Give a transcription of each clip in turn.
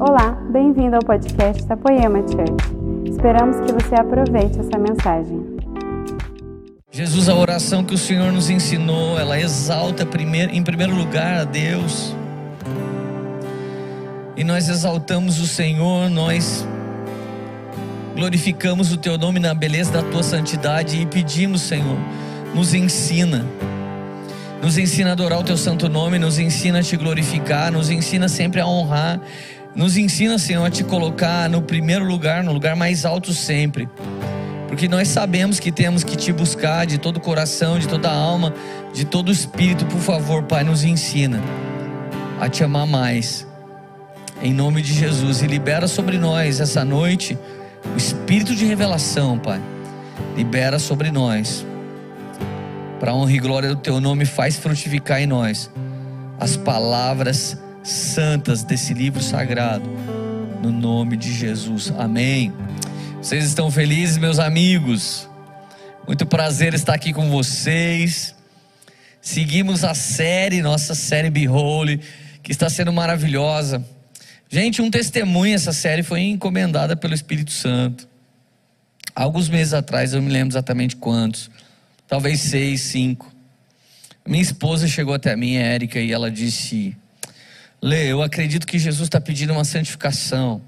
Olá, bem-vindo ao podcast da Poema Church. Esperamos que você aproveite essa mensagem. Jesus, a oração que o Senhor nos ensinou, ela exalta primeiro, em primeiro lugar a Deus. E nós exaltamos o Senhor, nós glorificamos o Teu nome na beleza da Tua santidade e pedimos, Senhor, nos ensina. Nos ensina a adorar o Teu santo nome, nos ensina a Te glorificar, nos ensina sempre a honrar nos ensina, Senhor, a te colocar no primeiro lugar, no lugar mais alto sempre. Porque nós sabemos que temos que te buscar de todo o coração, de toda a alma, de todo o espírito. Por favor, Pai, nos ensina a te amar mais. Em nome de Jesus. E libera sobre nós essa noite o espírito de revelação, Pai. Libera sobre nós. Para honra e glória do teu nome, faz frutificar em nós as palavras santas desse livro sagrado, no nome de Jesus. Amém. Vocês estão felizes, meus amigos? Muito prazer estar aqui com vocês. Seguimos a série, nossa série Behold, que está sendo maravilhosa. Gente, um testemunho, essa série foi encomendada pelo Espírito Santo. Alguns meses atrás, eu me lembro exatamente quantos, talvez seis, cinco. Minha esposa chegou até mim, a Érica, e ela disse: Lê, eu acredito que Jesus está pedindo uma santificação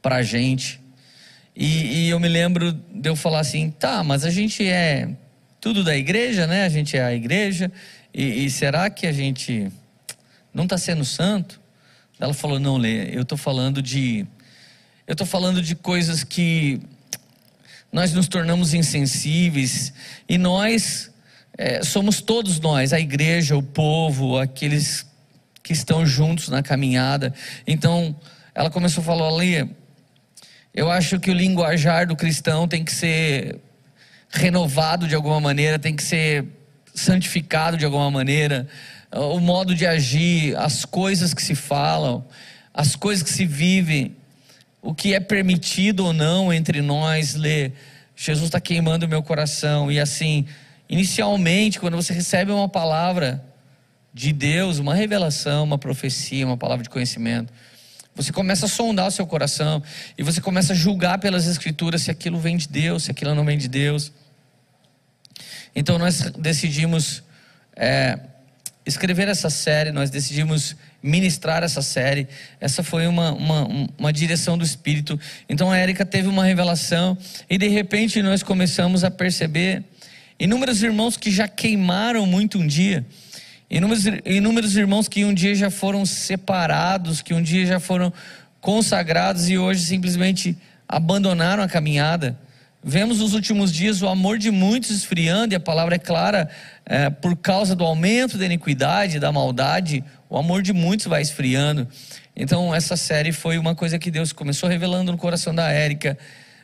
para a gente. E, e, eu me lembro de eu falar assim: tá, mas a gente é tudo da igreja, né? A gente é a igreja. E, e será que a gente não está sendo santo? Ela falou: não, Lê, eu estou falando de. Eu estou falando de coisas que nós nos tornamos insensíveis e nós é, somos todos nós, a igreja, o povo, aqueles que estão juntos na caminhada. Então, ela começou a falar ali, eu acho que o linguajar do cristão tem que ser renovado de alguma maneira, tem que ser santificado de alguma maneira. O modo de agir, as coisas que se falam, as coisas que se vivem, o que é permitido ou não entre nós, ler. Jesus está queimando o meu coração. E assim, inicialmente, quando você recebe uma palavra, de Deus, uma revelação, uma profecia, uma palavra de conhecimento. Você começa a sondar o seu coração e você começa a julgar pelas escrituras se aquilo vem de Deus, se aquilo não vem de Deus. Então nós decidimos é, escrever essa série, nós decidimos ministrar essa série. Essa foi uma, uma, uma direção do Espírito. Então a Érica teve uma revelação e de repente nós começamos a perceber inúmeros irmãos que já queimaram muito um dia Inúmeros, inúmeros irmãos que um dia já foram separados, que um dia já foram consagrados e hoje simplesmente abandonaram a caminhada. Vemos nos últimos dias o amor de muitos esfriando, e a palavra é clara, é, por causa do aumento da iniquidade, da maldade, o amor de muitos vai esfriando. Então, essa série foi uma coisa que Deus começou revelando no coração da Érica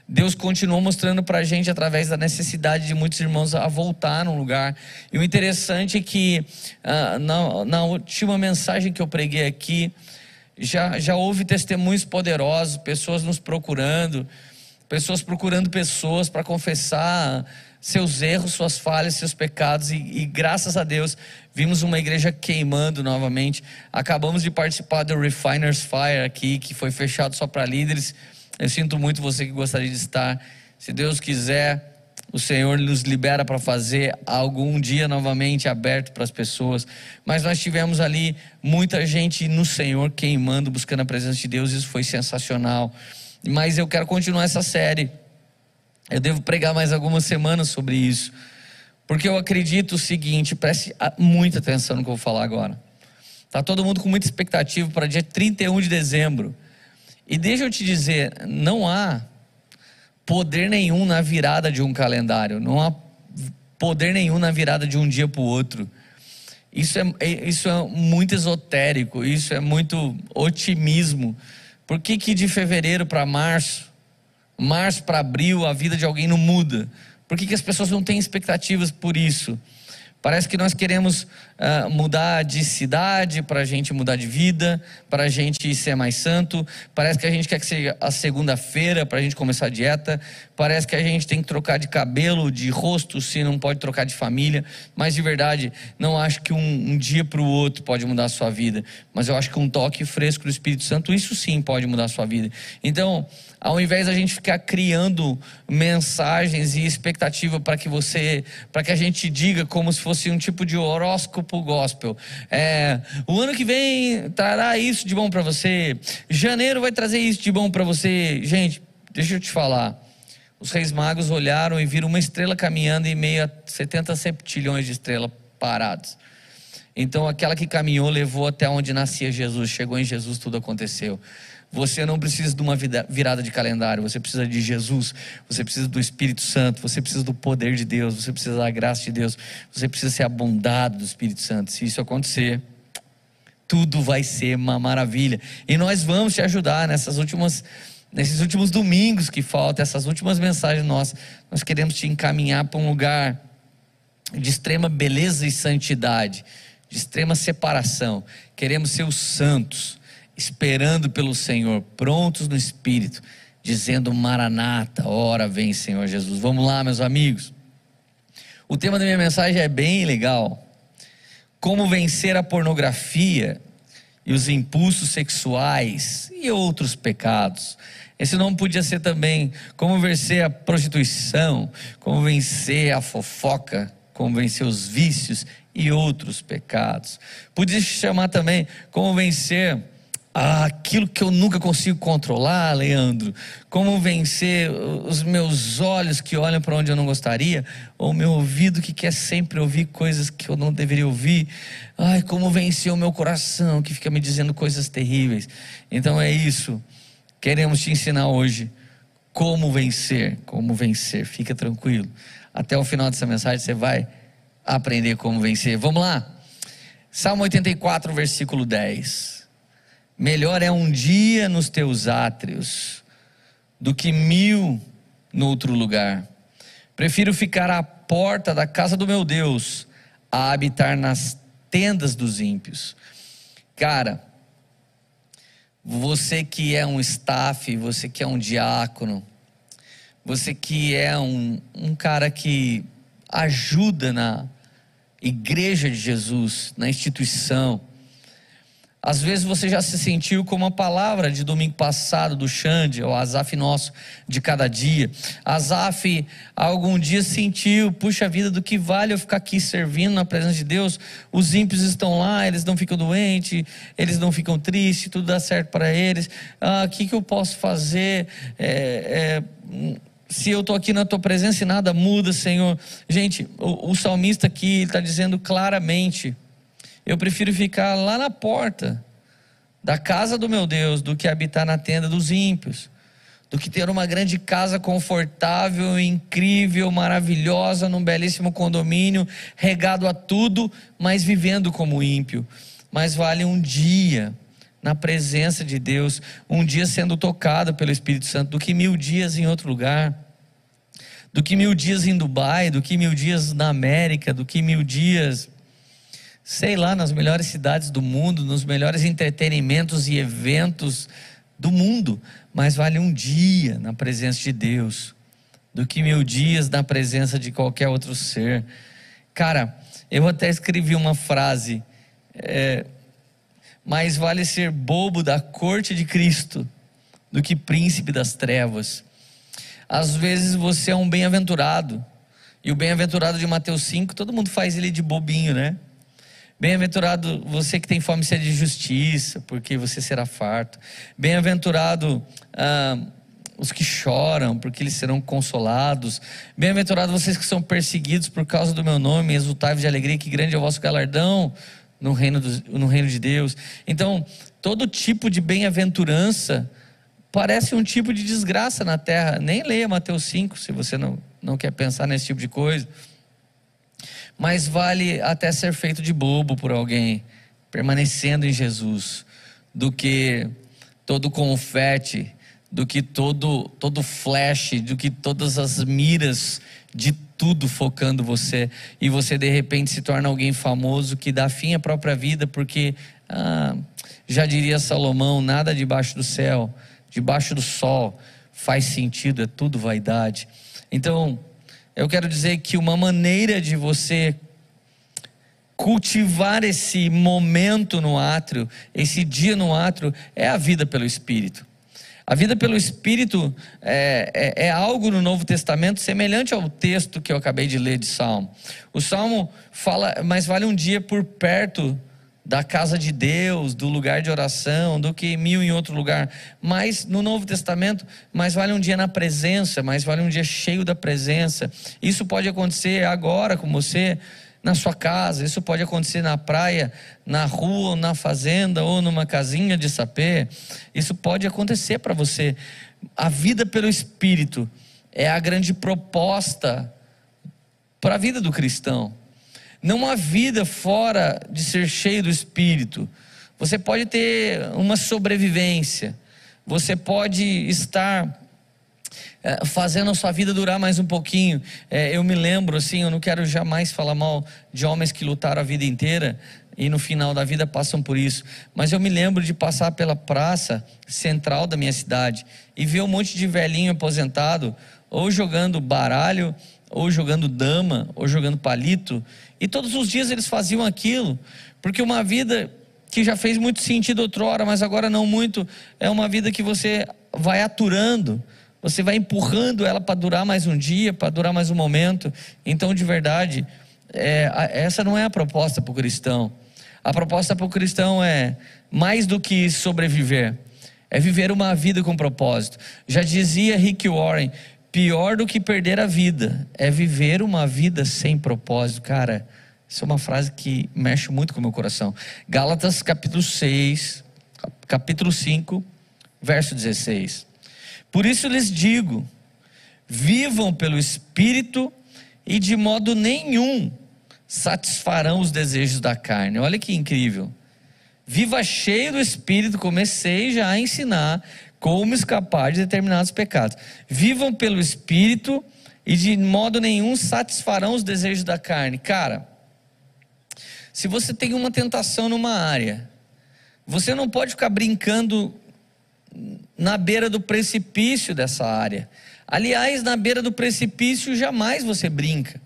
Deus continuou mostrando para a gente através da necessidade de muitos irmãos a voltar num lugar. E o interessante é que ah, na, na, última mensagem que eu preguei aqui, já, já houve testemunhos poderosos, pessoas nos procurando, pessoas procurando pessoas para confessar seus erros, suas falhas, seus pecados, e, e, graças a Deus vimos uma igreja queimando novamente. Acabamos de participar do Refiners Fire aqui, que foi fechado só para líderes eu sinto muito você que gostaria de estar. Se Deus quiser, o Senhor nos libera para fazer algum dia novamente aberto para as pessoas. Mas nós tivemos ali muita gente no Senhor queimando, buscando a presença de Deus. Isso foi sensacional. Mas eu quero continuar essa série. Eu devo pregar mais algumas semanas sobre isso. Porque eu acredito o seguinte, preste muita atenção no que eu vou falar agora. Está todo mundo com muita expectativa para dia 31 de dezembro. E deixa eu te dizer, não há poder nenhum na virada de um calendário, não há poder nenhum na virada de um dia para o outro. Isso é, é, isso é muito esotérico, isso é muito otimismo. Por que, que de fevereiro para março, março para abril, a vida de alguém não muda? Por que, que as pessoas não têm expectativas por isso? Parece que nós queremos uh, mudar de cidade para a gente mudar de vida, para a gente ser mais santo. Parece que a gente quer que seja a segunda-feira para a gente começar a dieta. parece que a gente tem que trocar de cabelo, de rosto, se não pode trocar de família. Mas de verdade, não acho que um, um dia para o outro pode mudar a sua vida. Mas eu acho que um toque fresco do Espírito Santo, isso sim pode mudar a sua vida. Então, ao invés da gente ficar criando mensagens e expectativa para que você, para que a gente diga como se fosse um tipo de horóscopo gospel. É, o ano que vem trará isso de bom para você. Janeiro vai trazer isso de bom para você. Gente, deixa eu te falar. Os reis magos olharam e viram uma estrela caminhando em meio a 70 septilhões de estrelas paradas. Então, aquela que caminhou levou até onde nascia Jesus, chegou em Jesus, tudo aconteceu. Você não precisa de uma virada de calendário, você precisa de Jesus, você precisa do Espírito Santo, você precisa do poder de Deus, você precisa da graça de Deus, você precisa ser abundado do Espírito Santo. Se isso acontecer, tudo vai ser uma maravilha. E nós vamos te ajudar nessas últimas nesses últimos domingos que faltam, essas últimas mensagens nossas, nós queremos te encaminhar para um lugar de extrema beleza e santidade, de extrema separação. Queremos ser os santos esperando pelo Senhor, prontos no espírito, dizendo: Maranata, ora vem, Senhor Jesus. Vamos lá, meus amigos. O tema da minha mensagem é bem legal. Como vencer a pornografia e os impulsos sexuais e outros pecados. Esse nome podia ser também como vencer a prostituição, como vencer a fofoca, como vencer os vícios e outros pecados. Podia se chamar também como vencer aquilo que eu nunca consigo controlar, Leandro? Como vencer os meus olhos que olham para onde eu não gostaria? Ou meu ouvido que quer sempre ouvir coisas que eu não deveria ouvir? Ai, como vencer o meu coração que fica me dizendo coisas terríveis? Então é isso. Queremos te ensinar hoje como vencer, como vencer. Fica tranquilo. Até o final dessa mensagem você vai aprender como vencer. Vamos lá. Salmo 84, versículo 10. Melhor é um dia nos teus átrios do que mil no outro lugar. Prefiro ficar à porta da casa do meu Deus a habitar nas tendas dos ímpios. Cara, você que é um staff, você que é um diácono, você que é um, um cara que ajuda na igreja de Jesus, na instituição, às vezes você já se sentiu como a palavra de domingo passado do Xande, o Azaf nosso de cada dia. Azaf algum dia sentiu, puxa vida, do que vale eu ficar aqui servindo na presença de Deus? Os ímpios estão lá, eles não ficam doentes, eles não ficam tristes, tudo dá certo para eles. Ah, o que, que eu posso fazer? É, é, se eu estou aqui na tua presença e nada muda, Senhor. Gente, o, o salmista aqui está dizendo claramente eu prefiro ficar lá na porta da casa do meu Deus do que habitar na tenda dos ímpios, do que ter uma grande casa confortável, incrível, maravilhosa, num belíssimo condomínio, regado a tudo, mas vivendo como ímpio. Mas vale um dia na presença de Deus, um dia sendo tocado pelo Espírito Santo, do que mil dias em outro lugar, do que mil dias em Dubai, do que mil dias na América, do que mil dias sei lá, nas melhores cidades do mundo, nos melhores entretenimentos e eventos do mundo, mas vale um dia na presença de Deus do que mil dias na presença de qualquer outro ser. Cara, eu até escrevi uma frase: é, mais vale ser bobo da corte de Cristo do que príncipe das trevas. Às vezes você é um bem-aventurado, e o bem-aventurado de Mateus 5, todo mundo faz ele de bobinho, né? Bem-aventurado você que tem fome e sede de justiça, porque você será farto. Bem-aventurado ah, os que choram, porque eles serão consolados. Bem-aventurado vocês que são perseguidos por causa do meu nome, exultai de alegria, que grande é o vosso galardão no reino, do, no reino de Deus. Então, todo tipo de bem-aventurança parece um tipo de desgraça na terra. Nem leia Mateus 5, se você não, não quer pensar nesse tipo de coisa mas vale até ser feito de bobo por alguém, permanecendo em Jesus, do que todo confete, do que todo, todo flash, do que todas as miras de tudo focando você e você de repente se torna alguém famoso que dá fim à própria vida porque ah, já diria Salomão nada debaixo do céu debaixo do sol faz sentido, é tudo vaidade. Então, eu quero dizer que uma maneira de você cultivar esse momento no átrio, esse dia no átrio, é a vida pelo Espírito. A vida pelo Espírito é, é, é, algo no Novo Testamento semelhante ao texto que eu acabei de ler de Salmo. O Salmo fala, mas vale um dia por perto da casa de Deus, do lugar de oração, do que mil em outro lugar. Mas no Novo Testamento, mais vale um dia na presença, mais vale um dia cheio da presença. Isso pode acontecer agora com você, na sua casa, isso pode acontecer na praia, na rua, na fazenda ou numa casinha de sapê. Isso pode acontecer para você. A vida pelo Espírito é a grande proposta para a vida do cristão. Não há vida fora de ser cheio do Espírito. Você pode ter uma sobrevivência, você pode estar é, fazendo a sua vida durar mais um pouquinho. É, eu me lembro, assim, eu não quero jamais falar mal de homens que lutaram a vida inteira e no final da vida passam por isso. Mas eu me lembro de passar pela praça central da minha cidade e ver um monte de velhinho aposentado, ou jogando baralho, ou jogando dama, ou jogando palito. E todos os dias eles faziam aquilo, porque uma vida que já fez muito sentido outrora, mas agora não muito, é uma vida que você vai aturando, você vai empurrando ela para durar mais um dia, para durar mais um momento. Então, de verdade, é, essa não é a proposta para o cristão. A proposta para o cristão é mais do que sobreviver, é viver uma vida com propósito. Já dizia Rick Warren: pior do que perder a vida é viver uma vida sem propósito. Cara, isso é uma frase que mexe muito com o meu coração. Gálatas capítulo 6, capítulo 5, verso 16. Por isso lhes digo: vivam pelo Espírito e de modo nenhum satisfarão os desejos da carne. Olha que incrível. Viva cheio do Espírito, comecei já a ensinar como escapar de determinados pecados. Vivam pelo Espírito e de modo nenhum satisfarão os desejos da carne. Cara, se você tem uma tentação numa área, você não pode ficar brincando na beira do precipício dessa área. Aliás, na beira do precipício jamais você brinca.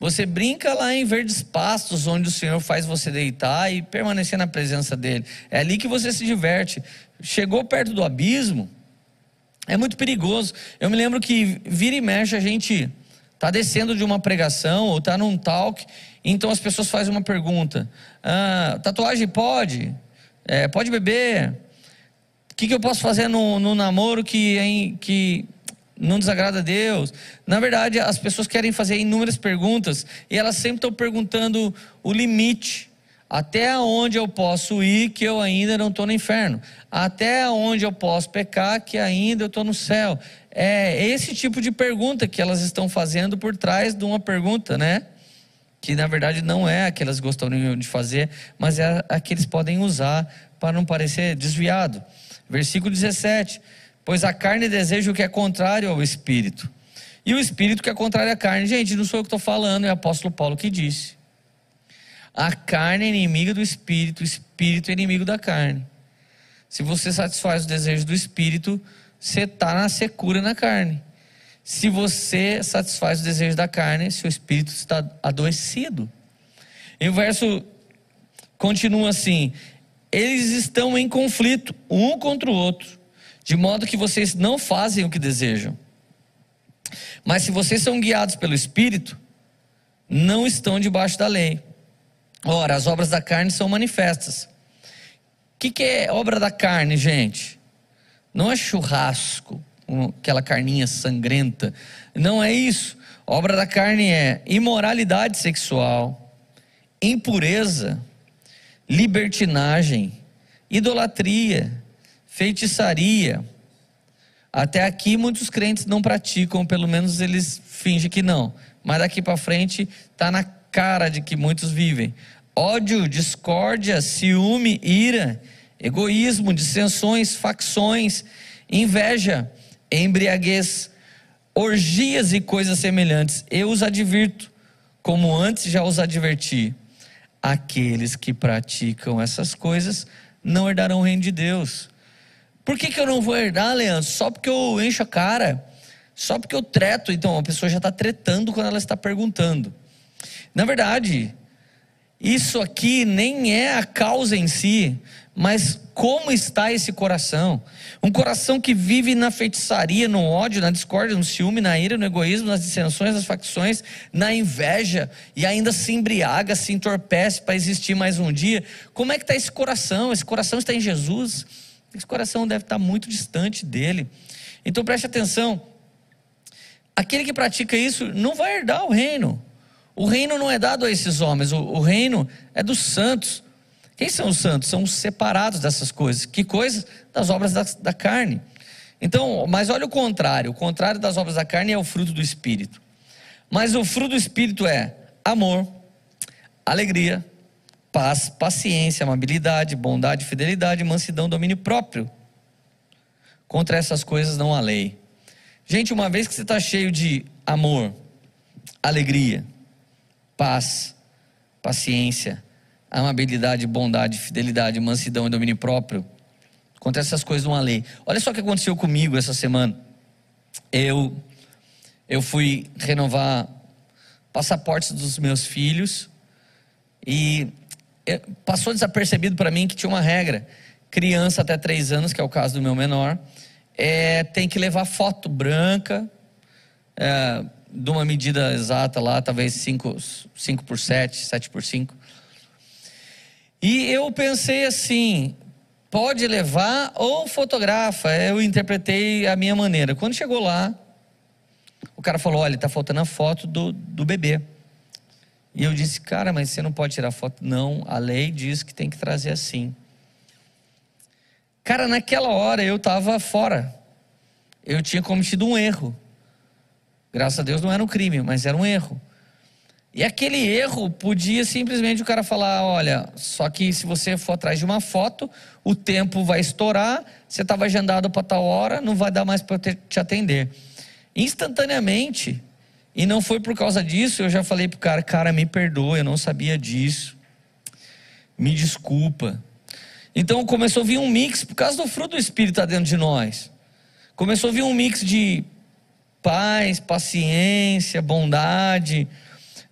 Você brinca lá em verdes pastos, onde o Senhor faz você deitar e permanecer na presença dele. É ali que você se diverte. Chegou perto do abismo, é muito perigoso. Eu me lembro que vira e mexe a gente está descendo de uma pregação ou está num talk, então as pessoas fazem uma pergunta: ah, tatuagem pode? É, pode beber? O que, que eu posso fazer no, no namoro que, que não desagrada a Deus. Na verdade, as pessoas querem fazer inúmeras perguntas e elas sempre estão perguntando o limite. Até onde eu posso ir que eu ainda não estou no inferno? Até onde eu posso pecar que ainda eu estou no céu? É esse tipo de pergunta que elas estão fazendo por trás de uma pergunta, né? Que na verdade não é a que elas gostariam de fazer, mas é a que eles podem usar para não parecer desviado. Versículo 17 Pois a carne deseja o que é contrário ao espírito. E o espírito que é contrário à carne. Gente, não sou eu que estou falando, é o apóstolo Paulo que disse. A carne é inimiga do espírito, o espírito é inimigo da carne. Se você satisfaz os desejos do espírito, você está na secura na carne. Se você satisfaz os desejos da carne, seu espírito está adoecido. E o verso continua assim: eles estão em conflito um contra o outro de modo que vocês não fazem o que desejam. Mas se vocês são guiados pelo Espírito, não estão debaixo da lei. Ora, as obras da carne são manifestas. O que, que é obra da carne, gente? Não é churrasco, aquela carninha sangrenta. Não é isso. Obra da carne é imoralidade sexual, impureza, libertinagem, idolatria feitiçaria. Até aqui muitos crentes não praticam, pelo menos eles fingem que não. Mas daqui para frente está na cara de que muitos vivem. Ódio, discórdia, ciúme, ira, egoísmo, dissensões, facções, inveja, embriaguez, orgias e coisas semelhantes. Eu os advirto, como antes já os adverti. Aqueles que praticam essas coisas não herdarão o reino de Deus. Por que, que eu não vou herdar, Leandro? Só porque eu encho a cara. Só porque eu treto. Então, a pessoa já está tretando quando ela está perguntando. Na verdade, isso aqui nem é a causa em si, mas como está esse coração? Um coração que vive na feitiçaria, no ódio, na discórdia, no ciúme, na ira, no egoísmo, nas dissensões, nas facções, na inveja e ainda se embriaga, se entorpece para existir mais um dia. Como é que está esse coração? Esse coração está em Jesus? Esse coração deve estar muito distante dele. Então preste atenção. Aquele que pratica isso não vai herdar o reino. O reino não é dado a esses homens, o, o reino é dos santos. Quem são os santos? São os separados dessas coisas. Que coisas? Das obras da, da carne. Então, mas olha o contrário. O contrário das obras da carne é o fruto do Espírito. Mas o fruto do Espírito é amor, alegria, paz, paciência, amabilidade, bondade, fidelidade, mansidão, domínio próprio. Contra essas coisas não há lei. Gente, uma vez que você está cheio de amor, alegria, paz, paciência, amabilidade, bondade, fidelidade, mansidão e domínio próprio. Contra essas coisas não há lei. Olha só o que aconteceu comigo essa semana. Eu eu fui renovar passaportes dos meus filhos e é, passou desapercebido para mim que tinha uma regra. Criança até três anos, que é o caso do meu menor, é, tem que levar foto branca, é, de uma medida exata lá, talvez 5, 5 por 7, 7 por 5. E eu pensei assim: pode levar ou fotografa. Eu interpretei a minha maneira. Quando chegou lá, o cara falou: olha, está faltando a foto do, do bebê. E eu disse: cara, mas você não pode tirar foto. Não, a lei diz que tem que trazer assim. Cara, naquela hora eu estava fora. Eu tinha cometido um erro. Graças a Deus não era um crime, mas era um erro. E aquele erro podia simplesmente o cara falar: olha, só que se você for atrás de uma foto, o tempo vai estourar, você estava agendado para tal hora, não vai dar mais para te atender. Instantaneamente, e não foi por causa disso, eu já falei para o cara: cara, me perdoa, eu não sabia disso, me desculpa. Então começou a vir um mix, por causa do fruto do Espírito está dentro de nós. Começou a vir um mix de paz, paciência, bondade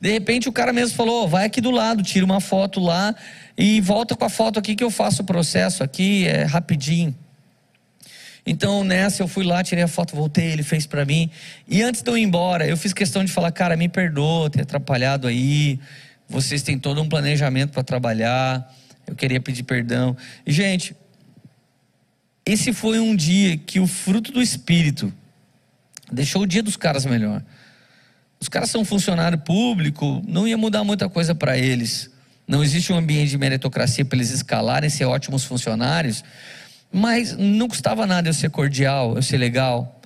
de repente o cara mesmo falou: vai aqui do lado, tira uma foto lá e volta com a foto aqui que eu faço o processo aqui, é rapidinho. Então nessa eu fui lá, tirei a foto, voltei, ele fez para mim. E antes de eu ir embora, eu fiz questão de falar: cara, me perdoa ter atrapalhado aí. Vocês têm todo um planejamento para trabalhar. Eu queria pedir perdão. E gente, esse foi um dia que o fruto do Espírito deixou o dia dos caras melhor. Os caras são funcionário público, não ia mudar muita coisa para eles. Não existe um ambiente de meritocracia para eles escalarem, ser ótimos funcionários. Mas não custava nada eu ser cordial, eu ser legal.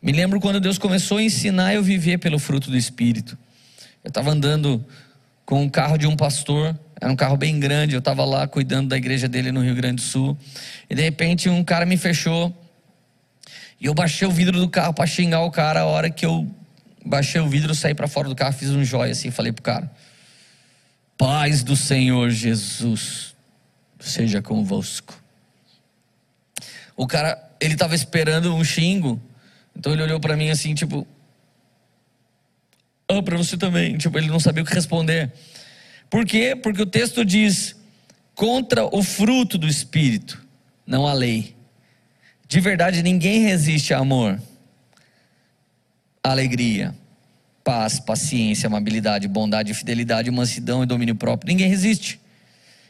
Me lembro quando Deus começou a ensinar eu viver pelo fruto do Espírito. Eu estava andando com o carro de um pastor, era um carro bem grande, eu estava lá cuidando da igreja dele no Rio Grande do Sul. E de repente um cara me fechou. E eu baixei o vidro do carro para xingar o cara a hora que eu baixei o vidro, saí para fora do carro, fiz um jóia assim, falei pro cara: Paz do Senhor Jesus seja convosco. O cara, ele estava esperando um xingo, então ele olhou para mim assim, tipo, ah, para você também. Tipo, ele não sabia o que responder. Por quê? Porque o texto diz: contra o fruto do Espírito, não a lei. De verdade, ninguém resiste a amor alegria, paz, paciência, amabilidade, bondade, fidelidade, mansidão e domínio próprio. Ninguém resiste.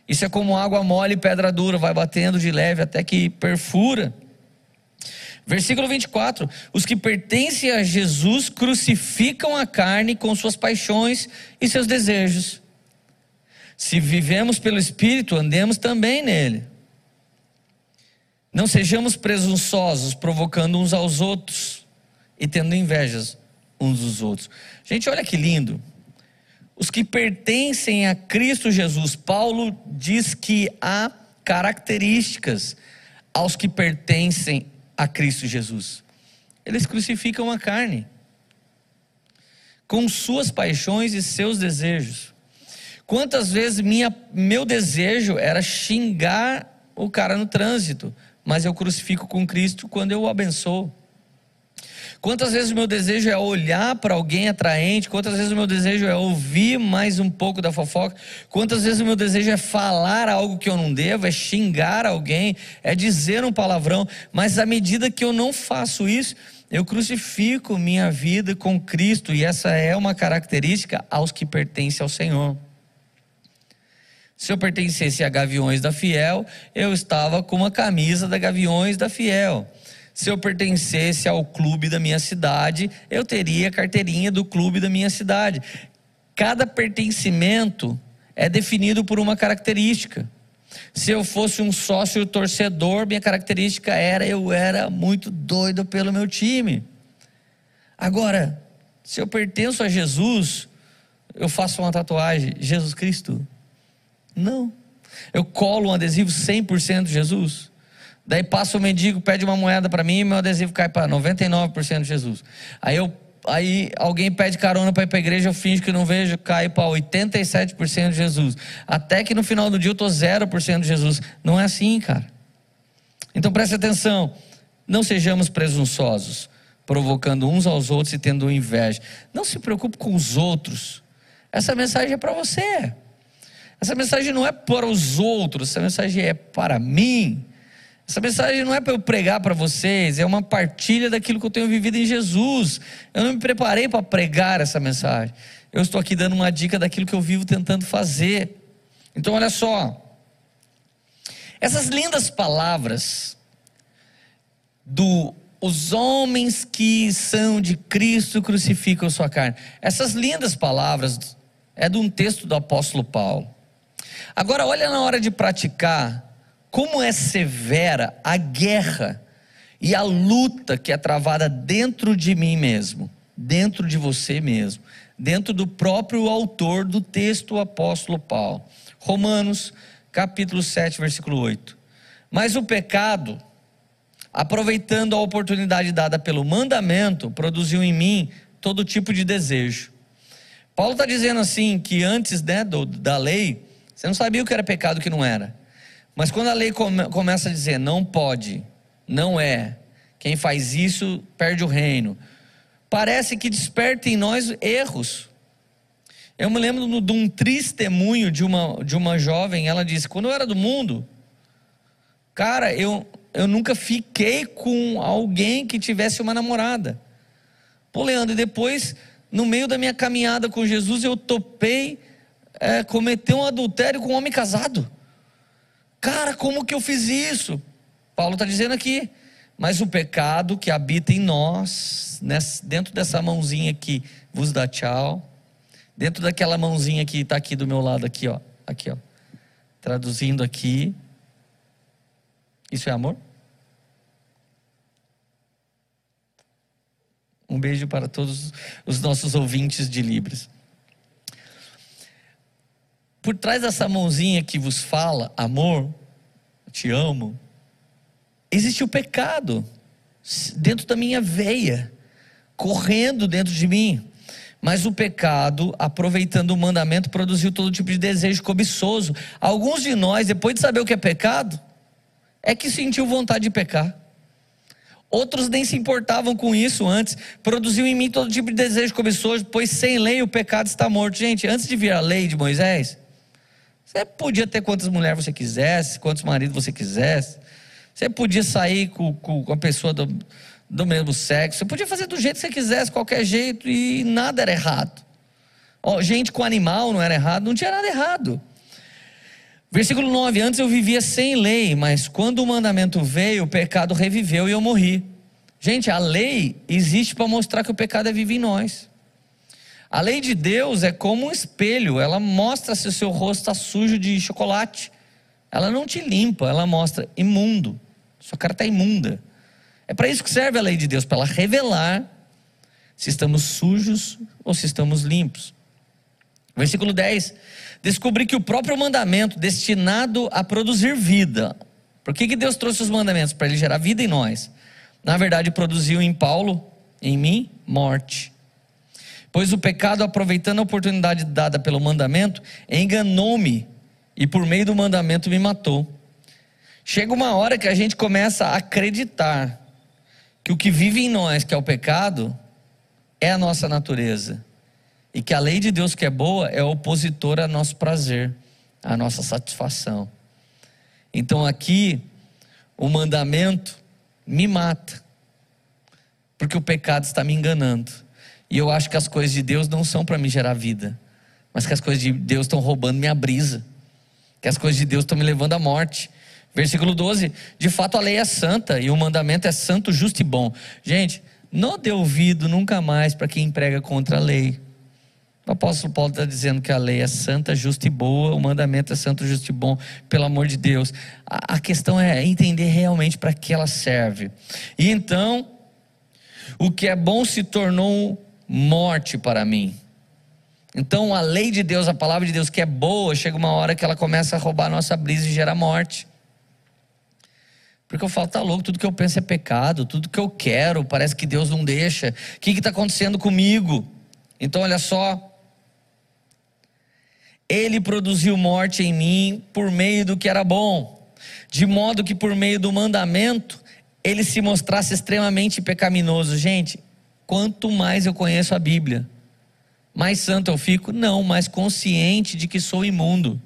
Isso é como água mole e pedra dura, vai batendo de leve até que perfura. Versículo 24: Os que pertencem a Jesus crucificam a carne com suas paixões e seus desejos. Se vivemos pelo Espírito, andemos também nele. Não sejamos presunçosos, provocando uns aos outros e tendo invejas uns dos outros. Gente, olha que lindo. Os que pertencem a Cristo Jesus, Paulo diz que há características aos que pertencem a Cristo Jesus. Eles crucificam a carne com suas paixões e seus desejos. Quantas vezes minha, meu desejo era xingar o cara no trânsito, mas eu crucifico com Cristo quando eu o abençoo. Quantas vezes o meu desejo é olhar para alguém atraente? Quantas vezes o meu desejo é ouvir mais um pouco da fofoca? Quantas vezes o meu desejo é falar algo que eu não devo, é xingar alguém, é dizer um palavrão? Mas à medida que eu não faço isso, eu crucifico minha vida com Cristo, e essa é uma característica aos que pertencem ao Senhor. Se eu pertencesse a Gaviões da Fiel, eu estava com uma camisa da Gaviões da Fiel. Se eu pertencesse ao clube da minha cidade, eu teria a carteirinha do clube da minha cidade. Cada pertencimento é definido por uma característica. Se eu fosse um sócio torcedor, minha característica era eu era muito doido pelo meu time. Agora, se eu pertenço a Jesus, eu faço uma tatuagem, Jesus Cristo. Não. Eu colo um adesivo 100% Jesus. Daí passa o mendigo, pede uma moeda para mim e meu adesivo cai para 99% Jesus. Aí eu aí alguém pede carona para ir para a igreja, eu finjo que não vejo, cai para 87% de Jesus. Até que no final do dia eu tô 0% de Jesus. Não é assim, cara. Então preste atenção. Não sejamos presunçosos, provocando uns aos outros e tendo inveja. Não se preocupe com os outros. Essa mensagem é para você. Essa mensagem não é para os outros, essa mensagem é para mim. Essa mensagem não é para eu pregar para vocês, é uma partilha daquilo que eu tenho vivido em Jesus. Eu não me preparei para pregar essa mensagem. Eu estou aqui dando uma dica daquilo que eu vivo tentando fazer. Então, olha só. Essas lindas palavras do os homens que são de Cristo crucificam sua carne. Essas lindas palavras é de um texto do apóstolo Paulo. Agora, olha na hora de praticar, como é severa a guerra e a luta que é travada dentro de mim mesmo, dentro de você mesmo, dentro do próprio autor do texto, o apóstolo Paulo. Romanos, capítulo 7, versículo 8. Mas o pecado, aproveitando a oportunidade dada pelo mandamento, produziu em mim todo tipo de desejo. Paulo está dizendo assim que antes né, do, da lei, você não sabia o que era pecado e o que não era. Mas quando a lei come, começa a dizer não pode, não é, quem faz isso perde o reino, parece que desperta em nós erros. Eu me lembro de um testemunho de uma, de uma jovem, ela disse: quando eu era do mundo, cara, eu, eu nunca fiquei com alguém que tivesse uma namorada. Pô, Leandro, e depois, no meio da minha caminhada com Jesus, eu topei é, cometer um adultério com um homem casado. Cara, como que eu fiz isso? Paulo está dizendo aqui. Mas o pecado que habita em nós, dentro dessa mãozinha que vos dá tchau, dentro daquela mãozinha que está aqui do meu lado, aqui, ó, aqui, ó, traduzindo aqui, isso é amor? Um beijo para todos os nossos ouvintes de Libras por trás dessa mãozinha que vos fala, amor, te amo, existe o pecado dentro da minha veia, correndo dentro de mim. Mas o pecado, aproveitando o mandamento, produziu todo tipo de desejo cobiçoso. Alguns de nós, depois de saber o que é pecado, é que sentiu vontade de pecar. Outros nem se importavam com isso antes. Produziu em mim todo tipo de desejo cobiçoso, pois sem lei o pecado está morto. Gente, antes de vir a lei de Moisés, você podia ter quantas mulheres você quisesse, quantos maridos você quisesse. Você podia sair com, com, com a pessoa do, do mesmo sexo. Você podia fazer do jeito que você quisesse, qualquer jeito, e nada era errado. Oh, gente com animal não era errado, não tinha nada errado. Versículo 9: Antes eu vivia sem lei, mas quando o mandamento veio, o pecado reviveu e eu morri. Gente, a lei existe para mostrar que o pecado é vivo em nós. A lei de Deus é como um espelho, ela mostra se o seu rosto está sujo de chocolate. Ela não te limpa, ela mostra imundo. Sua cara está imunda. É para isso que serve a lei de Deus, para ela revelar se estamos sujos ou se estamos limpos. Versículo 10: Descobri que o próprio mandamento destinado a produzir vida. Por que, que Deus trouxe os mandamentos? Para ele gerar vida em nós. Na verdade, produziu em Paulo, em mim, morte. Pois o pecado, aproveitando a oportunidade dada pelo mandamento, enganou-me e por meio do mandamento me matou. Chega uma hora que a gente começa a acreditar que o que vive em nós, que é o pecado, é a nossa natureza. E que a lei de Deus que é boa é opositora ao nosso prazer, à nossa satisfação. Então aqui, o mandamento me mata, porque o pecado está me enganando. E eu acho que as coisas de Deus não são para me gerar vida, mas que as coisas de Deus estão roubando minha brisa, que as coisas de Deus estão me levando à morte. Versículo 12: De fato a lei é santa e o mandamento é santo, justo e bom. Gente, não dê ouvido nunca mais para quem prega contra a lei. O apóstolo Paulo está dizendo que a lei é santa, justa e boa, o mandamento é santo, justo e bom, pelo amor de Deus. A, a questão é entender realmente para que ela serve. E então, o que é bom se tornou morte para mim. Então, a lei de Deus, a palavra de Deus que é boa, chega uma hora que ela começa a roubar a nossa brisa e gera morte. Porque eu falo, tá louco, tudo que eu penso é pecado, tudo que eu quero, parece que Deus não deixa. O que está acontecendo comigo? Então, olha só. Ele produziu morte em mim por meio do que era bom, de modo que por meio do mandamento ele se mostrasse extremamente pecaminoso. Gente, quanto mais eu conheço a Bíblia, mais santo eu fico? Não, mais consciente de que sou imundo.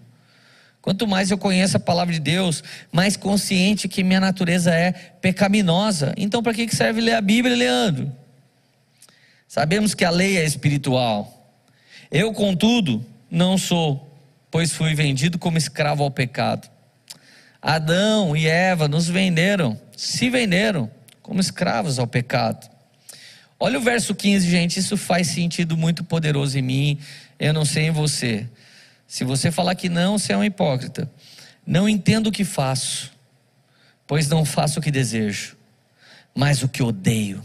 Quanto mais eu conheço a palavra de Deus, mais consciente que minha natureza é pecaminosa. Então, para que serve ler a Bíblia, Leandro? Sabemos que a lei é espiritual. Eu, contudo, não sou, pois fui vendido como escravo ao pecado. Adão e Eva nos venderam, se venderam como escravos ao pecado. Olha o verso 15, gente, isso faz sentido muito poderoso em mim, eu não sei em você. Se você falar que não, você é um hipócrita. Não entendo o que faço, pois não faço o que desejo, mas o que odeio.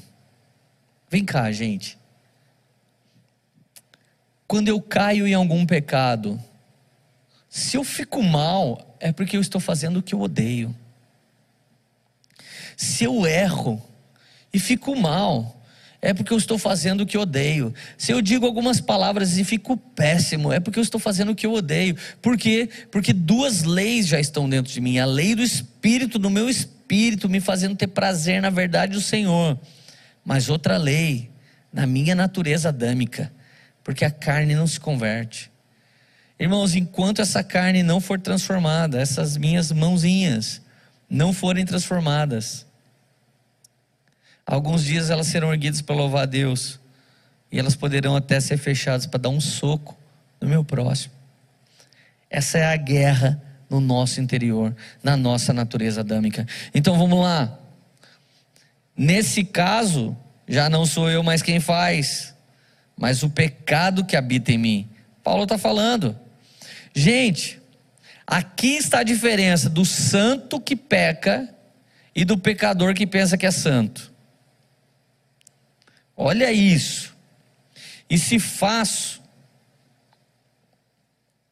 Vem cá, gente. Quando eu caio em algum pecado, se eu fico mal, é porque eu estou fazendo o que eu odeio. Se eu erro e fico mal, é porque eu estou fazendo o que odeio. Se eu digo algumas palavras e fico péssimo, é porque eu estou fazendo o que eu odeio. Por quê? Porque duas leis já estão dentro de mim: a lei do espírito, do meu espírito, me fazendo ter prazer na verdade do Senhor, mas outra lei, na minha natureza adâmica, porque a carne não se converte. Irmãos, enquanto essa carne não for transformada, essas minhas mãozinhas não forem transformadas, Alguns dias elas serão erguidas para louvar a Deus. E elas poderão até ser fechadas para dar um soco no meu próximo. Essa é a guerra no nosso interior, na nossa natureza adâmica. Então vamos lá. Nesse caso, já não sou eu mais quem faz, mas o pecado que habita em mim. Paulo está falando. Gente, aqui está a diferença do santo que peca e do pecador que pensa que é santo. Olha isso. E se faço,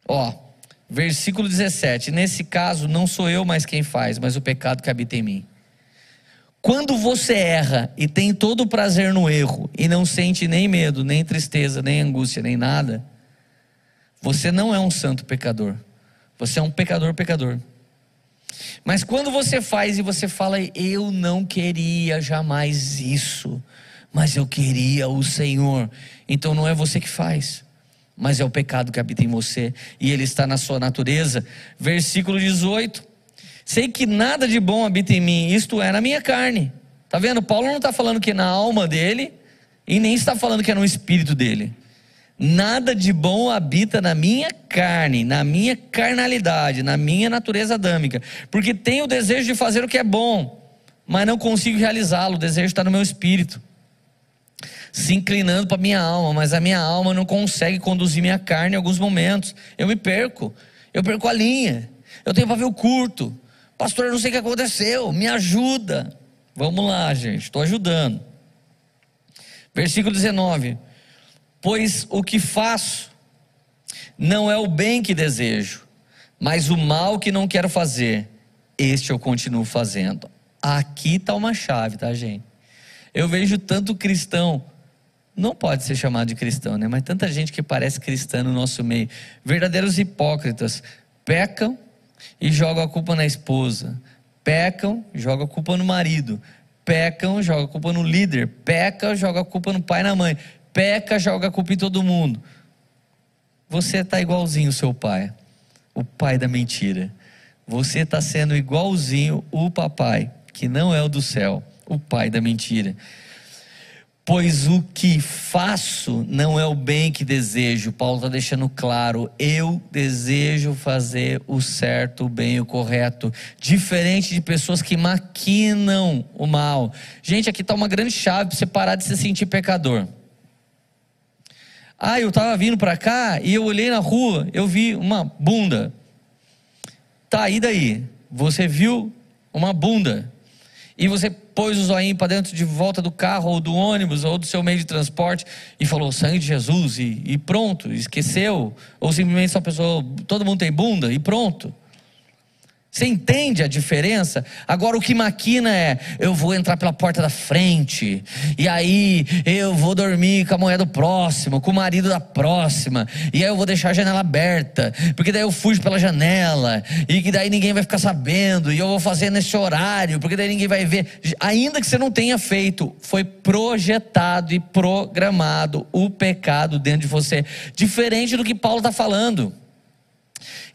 ó, versículo 17: Nesse caso, não sou eu mais quem faz, mas o pecado que habita em mim. Quando você erra e tem todo o prazer no erro, e não sente nem medo, nem tristeza, nem angústia, nem nada, você não é um santo pecador. Você é um pecador pecador. Mas quando você faz e você fala, eu não queria jamais isso, mas eu queria o Senhor. Então não é você que faz, mas é o pecado que habita em você e ele está na sua natureza. Versículo 18: Sei que nada de bom habita em mim, isto é, na minha carne. Tá vendo? Paulo não está falando que é na alma dele e nem está falando que é no espírito dele. Nada de bom habita na minha carne, na minha carnalidade, na minha natureza adâmica, porque tenho o desejo de fazer o que é bom, mas não consigo realizá-lo. O desejo está no meu espírito se inclinando para minha alma, mas a minha alma não consegue conduzir minha carne em alguns momentos. Eu me perco, eu perco a linha, eu tenho pavio curto. Pastor, eu não sei o que aconteceu, me ajuda. Vamos lá, gente, estou ajudando. Versículo 19: Pois o que faço não é o bem que desejo, mas o mal que não quero fazer, este eu continuo fazendo. Aqui está uma chave, tá, gente? Eu vejo tanto cristão não pode ser chamado de cristão, né? Mas tanta gente que parece cristã no nosso meio, verdadeiros hipócritas, pecam e jogam a culpa na esposa, Pecam, joga a culpa no marido. Pecam, joga a culpa no líder. Peca, joga a culpa no pai e na mãe. Peca, joga a culpa em todo mundo. Você está igualzinho o seu pai, o pai da mentira. Você está sendo igualzinho o papai, que não é o do céu, o pai da mentira. Pois o que faço não é o bem que desejo. Paulo está deixando claro. Eu desejo fazer o certo, o bem, o correto. Diferente de pessoas que maquinam o mal. Gente, aqui está uma grande chave para você parar de se sentir pecador. Ah, eu estava vindo para cá e eu olhei na rua, eu vi uma bunda. Tá, e daí? Você viu uma bunda e você pôs o zoinho para dentro de volta do carro ou do ônibus ou do seu meio de transporte e falou sangue de Jesus e, e pronto, esqueceu. Ou simplesmente só pensou, todo mundo tem bunda e pronto. Você entende a diferença? Agora o que maquina é: eu vou entrar pela porta da frente, e aí eu vou dormir com a mulher do próximo, com o marido da próxima, e aí eu vou deixar a janela aberta, porque daí eu fujo pela janela, e que daí ninguém vai ficar sabendo, e eu vou fazer nesse horário, porque daí ninguém vai ver. Ainda que você não tenha feito, foi projetado e programado o pecado dentro de você, diferente do que Paulo está falando.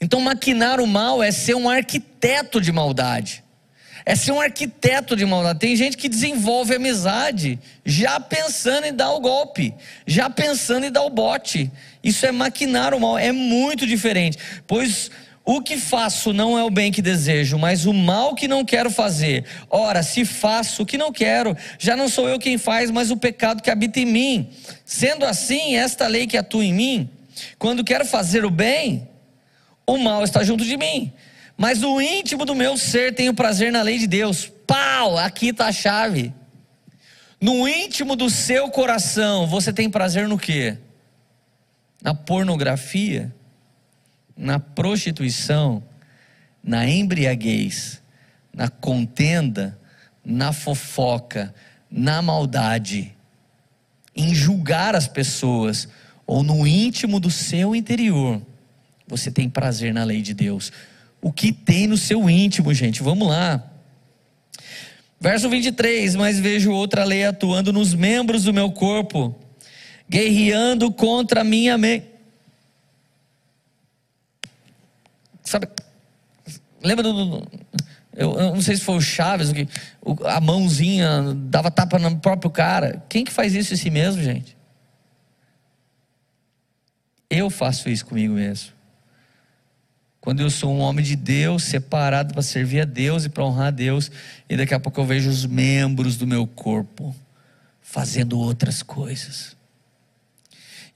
Então, maquinar o mal é ser um arquiteto de maldade. É ser um arquiteto de maldade. Tem gente que desenvolve amizade já pensando em dar o golpe, já pensando em dar o bote. Isso é maquinar o mal, é muito diferente. Pois o que faço não é o bem que desejo, mas o mal que não quero fazer. Ora, se faço o que não quero, já não sou eu quem faz, mas o pecado que habita em mim. Sendo assim, esta lei que atua em mim, quando quero fazer o bem, o mal está junto de mim. Mas no íntimo do meu ser tenho prazer na lei de Deus. Pau, aqui está a chave. No íntimo do seu coração, você tem prazer no quê? Na pornografia, na prostituição, na embriaguez, na contenda, na fofoca, na maldade, em julgar as pessoas, ou no íntimo do seu interior você tem prazer na lei de Deus. O que tem no seu íntimo, gente? Vamos lá. Verso 23: Mas vejo outra lei atuando nos membros do meu corpo, guerreando contra a minha mente. Sabe, lembra do. Eu, eu, não sei se foi o Chaves, que a mãozinha dava tapa no próprio cara. Quem que faz isso em si mesmo, gente? Eu faço isso comigo mesmo. Quando eu sou um homem de Deus, separado para servir a Deus e para honrar a Deus, e daqui a pouco eu vejo os membros do meu corpo fazendo outras coisas.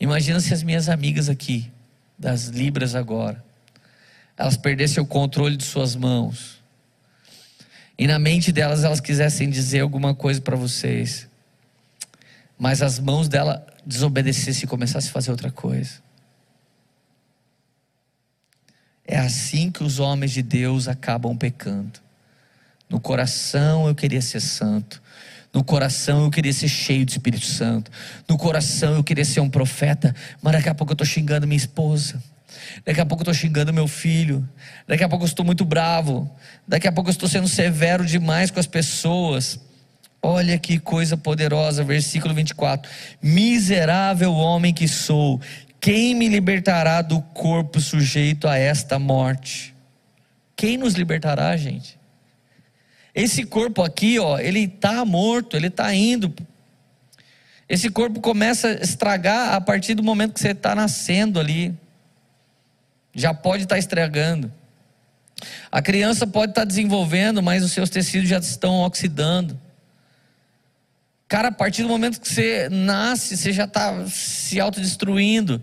Imagina se as minhas amigas aqui, das Libras agora, elas perdessem o controle de suas mãos, e na mente delas elas quisessem dizer alguma coisa para vocês, mas as mãos dela desobedecessem e começassem a fazer outra coisa. É assim que os homens de Deus acabam pecando. No coração eu queria ser santo. No coração eu queria ser cheio de Espírito Santo. No coração eu queria ser um profeta. Mas daqui a pouco eu estou xingando minha esposa. Daqui a pouco eu estou xingando meu filho. Daqui a pouco eu estou muito bravo. Daqui a pouco eu estou sendo severo demais com as pessoas. Olha que coisa poderosa, versículo 24: Miserável homem que sou, quem me libertará do corpo sujeito a esta morte? Quem nos libertará, gente? Esse corpo aqui, ó, ele está morto, ele está indo. Esse corpo começa a estragar a partir do momento que você está nascendo ali. Já pode estar tá estragando. A criança pode estar tá desenvolvendo, mas os seus tecidos já estão oxidando. Cara, a partir do momento que você nasce, você já está se autodestruindo.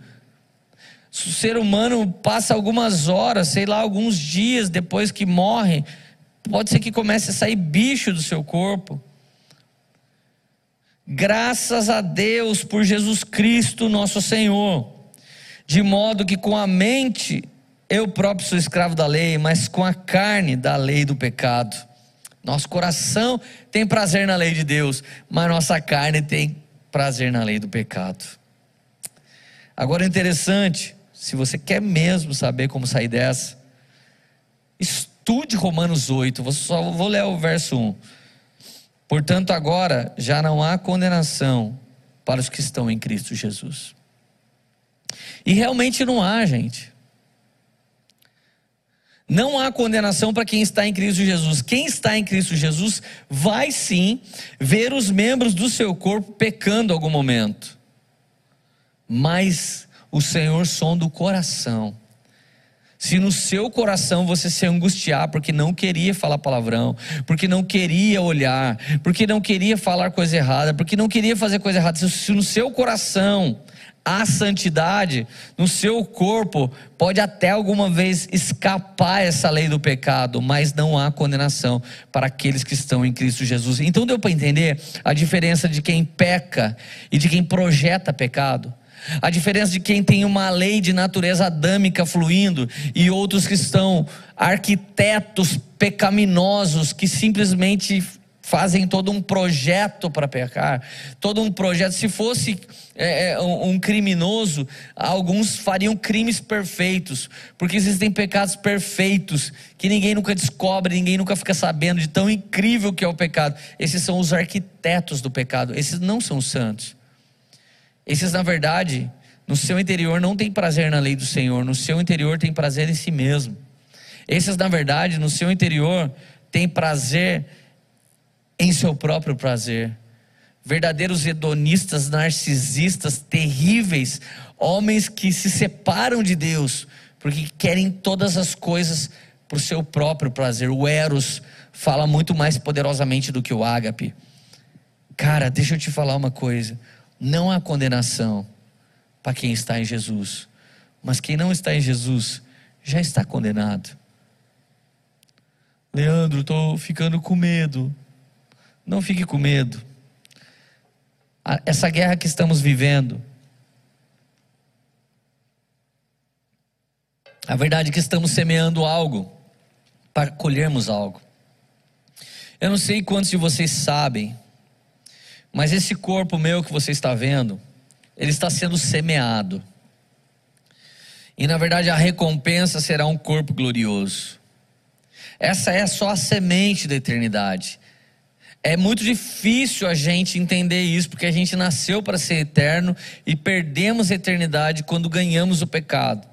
O ser humano passa algumas horas, sei lá, alguns dias depois que morre, pode ser que comece a sair bicho do seu corpo. Graças a Deus por Jesus Cristo, nosso Senhor, de modo que com a mente eu próprio sou escravo da lei, mas com a carne da lei do pecado. Nosso coração tem prazer na lei de Deus, mas nossa carne tem prazer na lei do pecado. Agora é interessante, se você quer mesmo saber como sair dessa, Estude Romanos 8, só vou ler o verso 1. Portanto, agora já não há condenação para os que estão em Cristo Jesus. E realmente não há, gente. Não há condenação para quem está em Cristo Jesus. Quem está em Cristo Jesus vai sim ver os membros do seu corpo pecando algum momento. Mas o Senhor sonda o coração. Se no seu coração você se angustiar porque não queria falar palavrão, porque não queria olhar, porque não queria falar coisa errada, porque não queria fazer coisa errada, se no seu coração há santidade, no seu corpo pode até alguma vez escapar essa lei do pecado, mas não há condenação para aqueles que estão em Cristo Jesus. Então deu para entender a diferença de quem peca e de quem projeta pecado? A diferença de quem tem uma lei de natureza adâmica fluindo e outros que estão arquitetos pecaminosos que simplesmente fazem todo um projeto para pecar, todo um projeto. Se fosse é, é, um, criminoso, alguns fariam crimes perfeitos, porque existem pecados perfeitos que ninguém nunca descobre, ninguém nunca fica sabendo de tão incrível que é o pecado. Esses são os arquitetos do pecado, esses não são santos. Esses, na verdade, no seu interior não tem prazer na lei do Senhor, no seu interior tem prazer em si mesmo. Esses, na verdade, no seu interior tem prazer em seu próprio prazer. Verdadeiros hedonistas, narcisistas, terríveis, homens que se separam de Deus, porque querem todas as coisas para o seu próprio prazer. O Eros fala muito mais poderosamente do que o ágape. Cara, deixa eu te falar uma coisa: não há condenação para quem está em Jesus, mas quem não está em Jesus já está condenado. Leandro, estou ficando com medo. Não fique com medo. Essa guerra que estamos vivendo, a verdade é que estamos semeando algo para colhermos algo. Eu não sei quantos de vocês sabem, mas esse corpo meu que você está vendo, ele está sendo semeado. E na verdade a recompensa será um corpo glorioso. Essa é só a semente da eternidade. É muito difícil a gente entender isso, porque a gente nasceu para ser eterno e perdemos a eternidade quando ganhamos o pecado.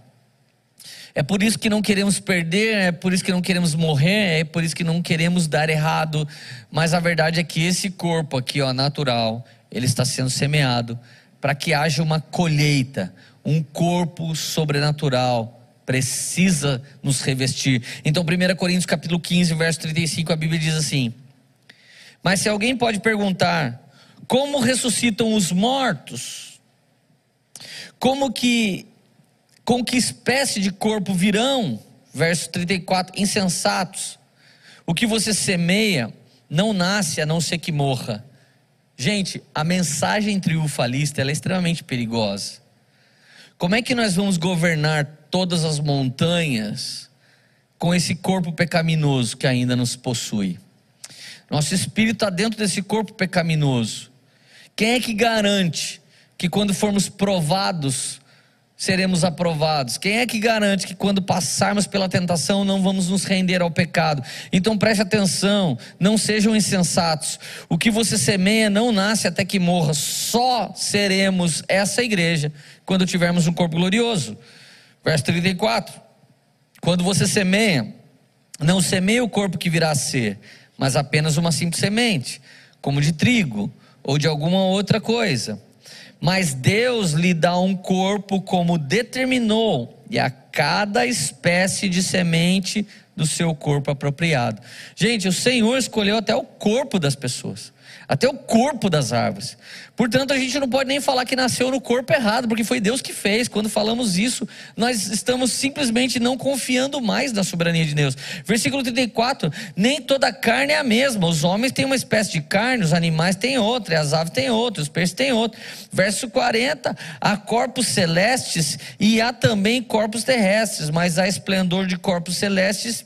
É por isso que não queremos perder, é por isso que não queremos morrer, é por isso que não queremos dar errado. Mas a verdade é que esse corpo aqui, ó, natural, ele está sendo semeado para que haja uma colheita, um corpo sobrenatural precisa nos revestir. Então, 1 Coríntios capítulo 15, verso 35, a Bíblia diz assim: mas se alguém pode perguntar, como ressuscitam os mortos? Como que, com que espécie de corpo virão? Verso 34, insensatos. O que você semeia não nasce a não ser que morra. Gente, a mensagem triunfalista é extremamente perigosa. Como é que nós vamos governar todas as montanhas com esse corpo pecaminoso que ainda nos possui? Nosso espírito está dentro desse corpo pecaminoso. Quem é que garante que quando formos provados, seremos aprovados? Quem é que garante que quando passarmos pela tentação não vamos nos render ao pecado? Então preste atenção, não sejam insensatos. O que você semeia não nasce até que morra. Só seremos essa igreja quando tivermos um corpo glorioso. Verso 34. Quando você semeia, não semeia o corpo que virá a ser mas apenas uma simples semente, como de trigo ou de alguma outra coisa. Mas Deus lhe dá um corpo como determinou, e a cada espécie de semente do seu corpo apropriado. Gente, o Senhor escolheu até o corpo das pessoas até o corpo das árvores. Portanto, a gente não pode nem falar que nasceu no corpo errado, porque foi Deus que fez. Quando falamos isso, nós estamos simplesmente não confiando mais na soberania de Deus. Versículo 34: Nem toda carne é a mesma. Os homens têm uma espécie de carne, os animais têm outra, as aves têm outra, os peixes têm outra. Verso 40: Há corpos celestes e há também corpos terrestres, mas há esplendor de corpos celestes.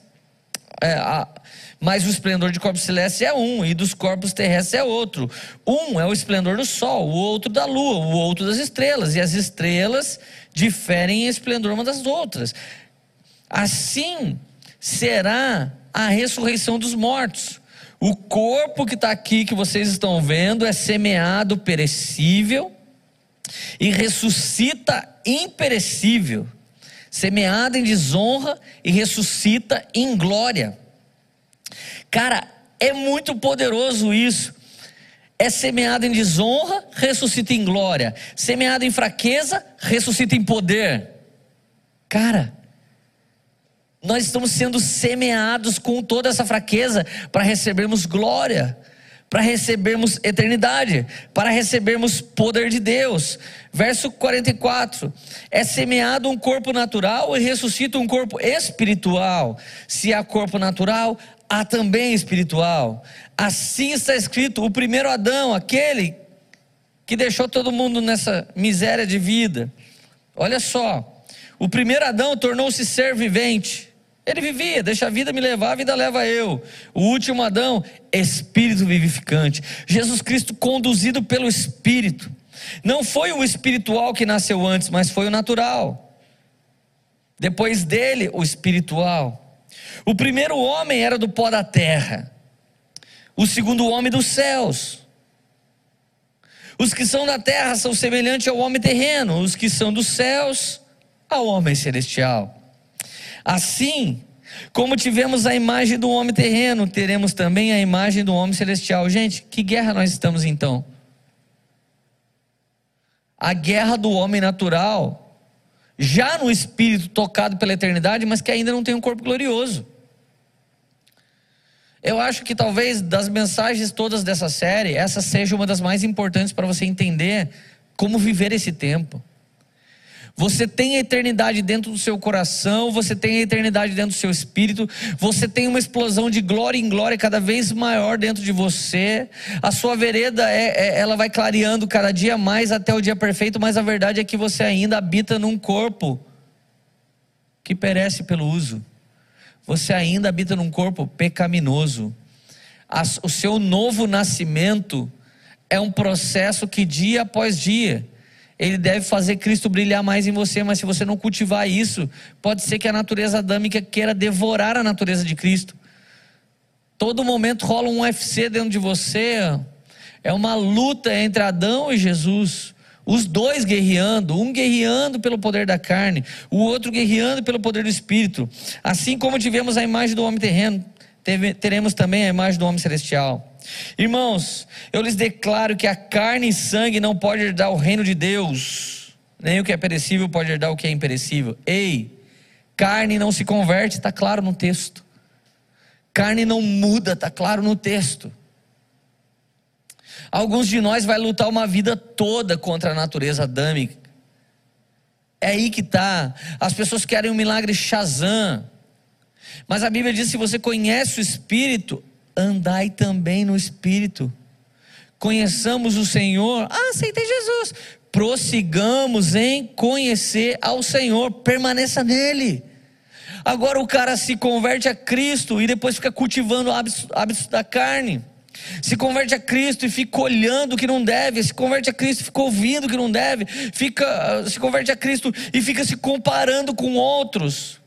É, há, mas o esplendor de corpos celestes é um, e dos corpos terrestres é outro. Um é o esplendor do sol, o outro da lua, o outro das estrelas, e as estrelas diferem em esplendor uma das outras. Assim será a ressurreição dos mortos. O corpo que está aqui, que vocês estão vendo, é semeado perecível e ressuscita imperecível. Semeado em desonra e ressuscita em glória. Cara, é muito poderoso isso. É semeado em desonra, ressuscita em glória. Semeado em fraqueza, ressuscita em poder. Cara, nós estamos sendo semeados com toda essa fraqueza para recebermos glória, para recebermos eternidade, para recebermos poder de Deus. Verso 44: É semeado um corpo natural e ressuscita um corpo espiritual. Se há corpo natural, há também espiritual. Assim está escrito: o primeiro Adão, aquele que deixou todo mundo nessa miséria de vida. Olha só, o primeiro Adão tornou-se ser vivente. Ele vivia, deixa a vida me levar, a vida leva eu. O último Adão, espírito vivificante. Jesus Cristo conduzido pelo Espírito. Não foi o espiritual que nasceu antes, mas foi o natural. Depois dele, o espiritual. O primeiro homem era do pó da terra. O segundo homem dos céus. Os que são da terra são semelhantes ao homem terreno, os que são dos céus ao homem celestial. Assim, como tivemos a imagem do homem terreno, teremos também a imagem do homem celestial. Gente, que guerra nós estamos então? A guerra do homem natural, já no espírito tocado pela eternidade, mas que ainda não tem um corpo glorioso. Eu acho que talvez das mensagens todas dessa série, essa seja uma das mais importantes para você entender como viver esse tempo. Você tem a eternidade dentro do seu coração, você tem a eternidade dentro do seu espírito, você tem uma explosão de glória em glória cada vez maior dentro de você. A sua vereda é, é, ela vai clareando cada dia mais até o dia perfeito, mas a verdade é que você ainda habita num corpo que perece pelo uso. Você ainda habita num corpo pecaminoso. O seu novo nascimento é um processo que dia após dia ele deve fazer Cristo brilhar mais em você, mas se você não cultivar isso, pode ser que a natureza adâmica queira devorar a natureza de Cristo. Todo momento rola um UFC dentro de você, é uma luta entre Adão e Jesus. Os dois guerreando, um guerreando pelo poder da carne, o outro guerreando pelo poder do espírito. Assim como tivemos a imagem do homem terreno, teremos também a imagem do homem celestial. Irmãos, eu lhes declaro que a carne e sangue não pode herdar o reino de Deus, nem o que é perecível pode herdar o que é imperecível. Ei, carne não se converte, está claro no texto. Carne não muda, está claro no texto. Alguns de nós vai lutar uma vida toda contra a natureza adâmica. É aí que está. As pessoas querem um milagre Shazam. Mas a Bíblia diz: se você conhece o Espírito, andai também no Espírito. Conheçamos o Senhor, ah, aceitei Jesus. Prossigamos em conhecer ao Senhor, permaneça nele. Agora o cara se converte a Cristo e depois fica cultivando hábitos, da carne. Se converte a Cristo e fica olhando o que não deve, se converte a Cristo e fica ouvindo o que não deve, fica, se converte a Cristo e fica se comparando com outros.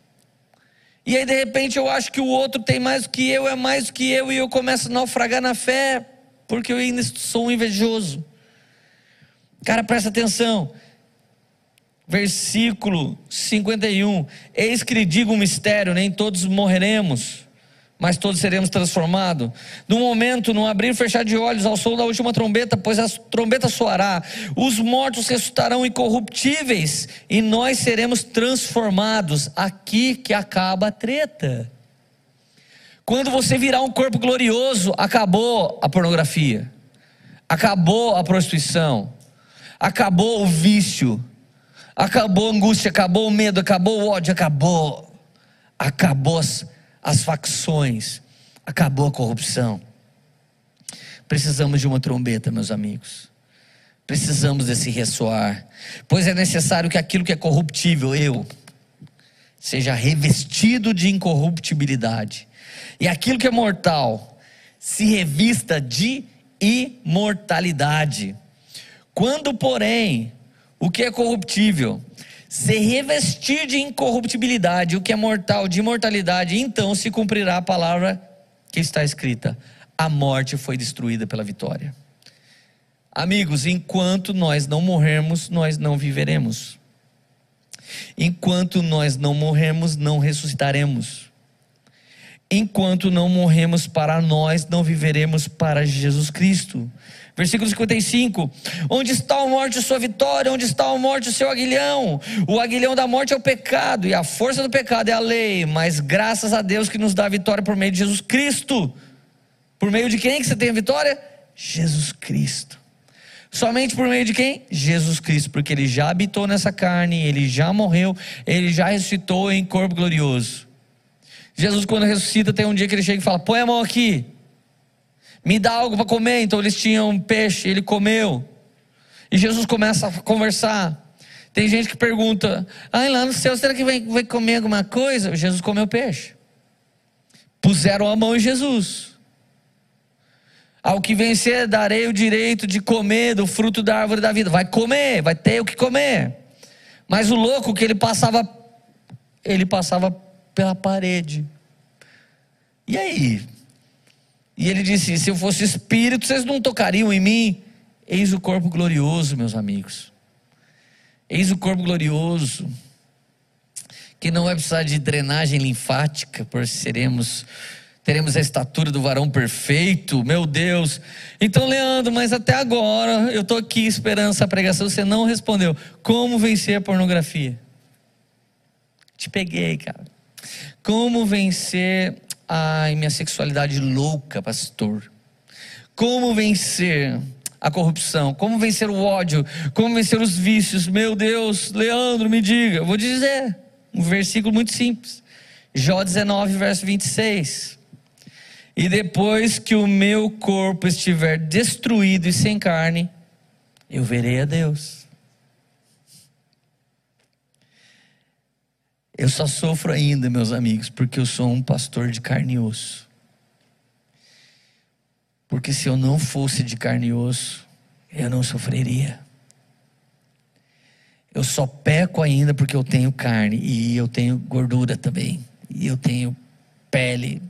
E aí de repente eu acho que o outro tem mais que eu, é mais que eu, e eu começo a naufragar na fé, porque eu ainda sou invejoso. Cara, presta atenção. Versículo 51. Eis que lhe digo um mistério: nem todos morreremos mas todos seremos transformados. No momento, no abrir e fechar de olhos, ao som da última trombeta, pois a trombeta soará, os mortos ressuscitarão incorruptíveis e nós seremos transformados. Aqui que acaba a treta. Quando você virar um corpo glorioso, acabou a pornografia, acabou a prostituição, acabou o vício, acabou a angústia, acabou o medo, acabou o ódio, acabou, acabou as as facções, acabou a corrupção. Precisamos de uma trombeta, meus amigos. Precisamos desse ressoar, pois é necessário que aquilo que é corruptível, eu, seja revestido de incorruptibilidade, e aquilo que é mortal se revista de imortalidade. Quando, porém, o que é corruptível se revestir de incorruptibilidade, o que é mortal, de imortalidade, então se cumprirá a palavra que está escrita: a morte foi destruída pela vitória. Amigos, enquanto nós não morrermos, nós não viveremos. Enquanto nós não morrermos, não ressuscitaremos. Enquanto não morremos para nós, não viveremos para Jesus Cristo. Versículo 55: Onde está a morte, sua vitória? Onde está a morte, o seu aguilhão? O aguilhão da morte é o pecado, e a força do pecado é a lei, mas graças a Deus que nos dá a vitória por meio de Jesus Cristo. Por meio de quem que você tem a vitória? Jesus Cristo. Somente por meio de quem? Jesus Cristo, porque ele já habitou nessa carne, ele já morreu, ele já ressuscitou em corpo glorioso. Jesus, quando ressuscita, tem um dia que ele chega e fala: Põe a mão aqui, me dá algo para comer. Então eles tinham peixe, ele comeu. E Jesus começa a conversar. Tem gente que pergunta: Ah, lá no céu, será que vai, vai comer alguma coisa? Jesus comeu peixe. Puseram a mão em Jesus. Ao que vencer, darei o direito de comer do fruto da árvore da vida. Vai comer, vai ter o que comer. Mas o louco que ele passava, ele passava pela parede. E aí? E ele disse: Se eu fosse espírito, vocês não tocariam em mim. Eis o corpo glorioso, meus amigos. Eis o corpo glorioso, que não vai precisar de drenagem linfática, por seremos teremos a estatura do varão perfeito, meu Deus. Então, Leandro, mas até agora eu estou aqui esperando essa pregação, você não respondeu. Como vencer a pornografia? Te peguei, cara. Como vencer a minha sexualidade louca, pastor? Como vencer a corrupção? Como vencer o ódio? Como vencer os vícios? Meu Deus, Leandro, me diga. Eu vou dizer um versículo muito simples. Jó 19, verso 26. E depois que o meu corpo estiver destruído e sem carne, eu verei a Deus. Eu só sofro ainda, meus amigos, porque eu sou um pastor de carne e osso. Porque se eu não fosse de carne e osso, eu não sofreria. Eu só peco ainda porque eu tenho carne e eu tenho gordura também. E eu tenho pele,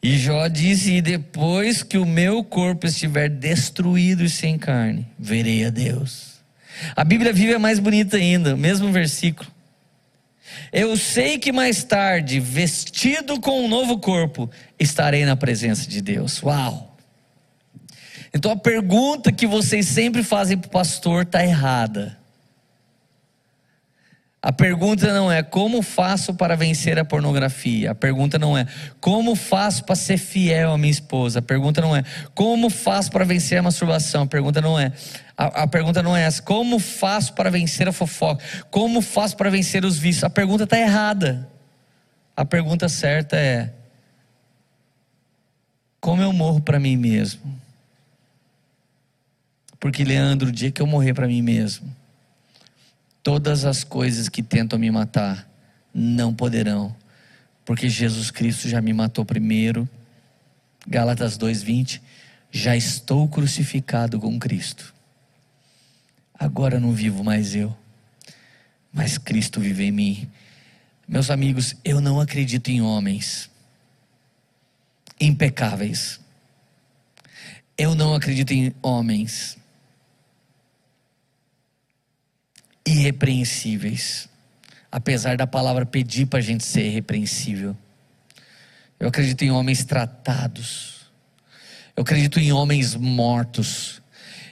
e Jó disse: E depois que o meu corpo estiver destruído e sem carne, verei a Deus. A Bíblia viva é mais bonita ainda, mesmo versículo. Eu sei que mais tarde, vestido com um novo corpo, estarei na presença de Deus. Uau! Então a pergunta que vocês sempre fazem para o pastor está errada. A pergunta não é como faço para vencer a pornografia. A pergunta não é como faço para ser fiel à minha esposa. A pergunta não é como faço para vencer a masturbação. A pergunta não é a, a pergunta não é essa. Como faço para vencer a fofoca? Como faço para vencer os vícios? A pergunta está errada. A pergunta certa é como eu morro para mim mesmo? Porque Leandro, o dia que eu morrer para mim mesmo Todas as coisas que tentam me matar não poderão, porque Jesus Cristo já me matou primeiro. Gálatas 2:20, já estou crucificado com Cristo. Agora não vivo mais eu, mas Cristo vive em mim. Meus amigos, eu não acredito em homens impecáveis. Eu não acredito em homens irrepreensíveis, apesar da palavra pedir para a gente ser irrepreensível. Eu acredito em homens tratados. Eu acredito em homens mortos.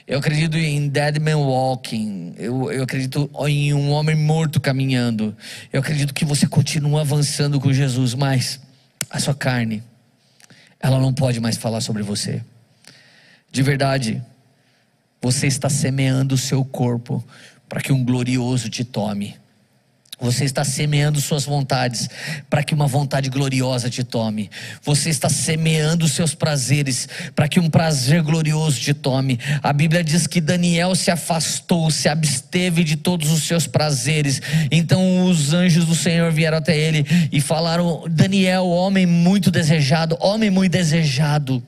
Eu acredito em dead man walking. Eu, eu acredito em um homem morto caminhando. Eu acredito que você continua avançando com Jesus, mas a sua carne, ela não pode mais falar sobre você. De verdade, você está semeando o seu corpo para que um glorioso te tome. Você está semeando suas vontades para que uma vontade gloriosa te tome. Você está semeando seus prazeres para que um prazer glorioso te tome. A Bíblia diz que Daniel se afastou, se absteve de todos os seus prazeres. Então os anjos do Senhor vieram até ele e falaram: Daniel, homem muito desejado, homem muito desejado.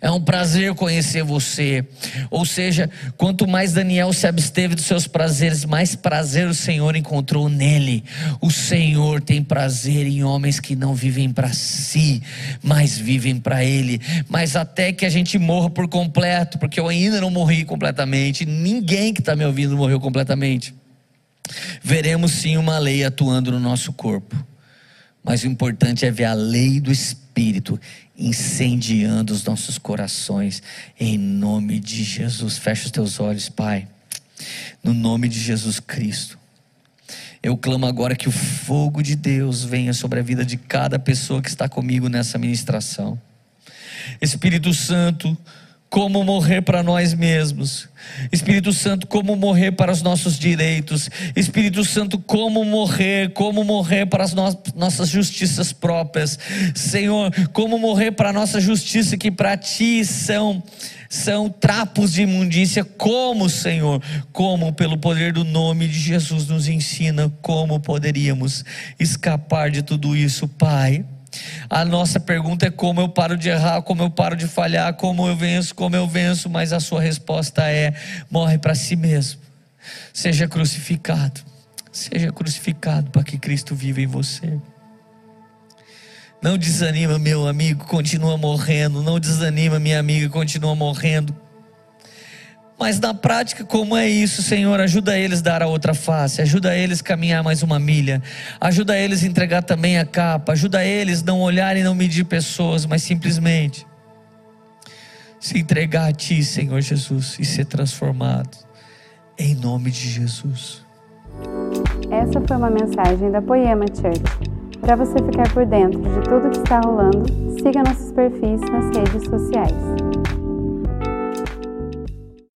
É um prazer conhecer você. Ou seja, quanto mais Daniel se absteve dos seus prazeres, mais prazer o Senhor encontrou nele. O Senhor tem prazer em homens que não vivem para si, mas vivem para Ele. Mas até que a gente morra por completo, porque eu ainda não morri completamente, ninguém que está me ouvindo morreu completamente. Veremos sim uma lei atuando no nosso corpo. Mas o importante é ver a lei do Espírito incendiando os nossos corações, em nome de Jesus. Fecha os teus olhos, Pai, no nome de Jesus Cristo. Eu clamo agora que o fogo de Deus venha sobre a vida de cada pessoa que está comigo nessa ministração. Espírito Santo, como morrer para nós mesmos. Espírito Santo, como morrer para os nossos direitos. Espírito Santo, como morrer, como morrer para as no nossas justiças próprias. Senhor, como morrer para a nossa justiça que para ti são são trapos de imundícia, como, Senhor, como pelo poder do nome de Jesus nos ensina como poderíamos escapar de tudo isso, Pai. A nossa pergunta é como eu paro de errar, como eu paro de falhar, como eu venço, como eu venço, mas a sua resposta é: morre para si mesmo. Seja crucificado. Seja crucificado para que Cristo viva em você. Não desanima, meu amigo, continua morrendo. Não desanima, minha amiga, continua morrendo. Mas na prática, como é isso, Senhor? Ajuda eles a dar a outra face, ajuda eles a caminhar mais uma milha, ajuda eles a entregar também a capa, ajuda eles a não olhar e não medir pessoas, mas simplesmente se entregar a Ti, Senhor Jesus, e ser transformado, em nome de Jesus. Essa foi uma mensagem da Poema Church. Para você ficar por dentro de tudo que está rolando, siga nossos perfis nas redes sociais.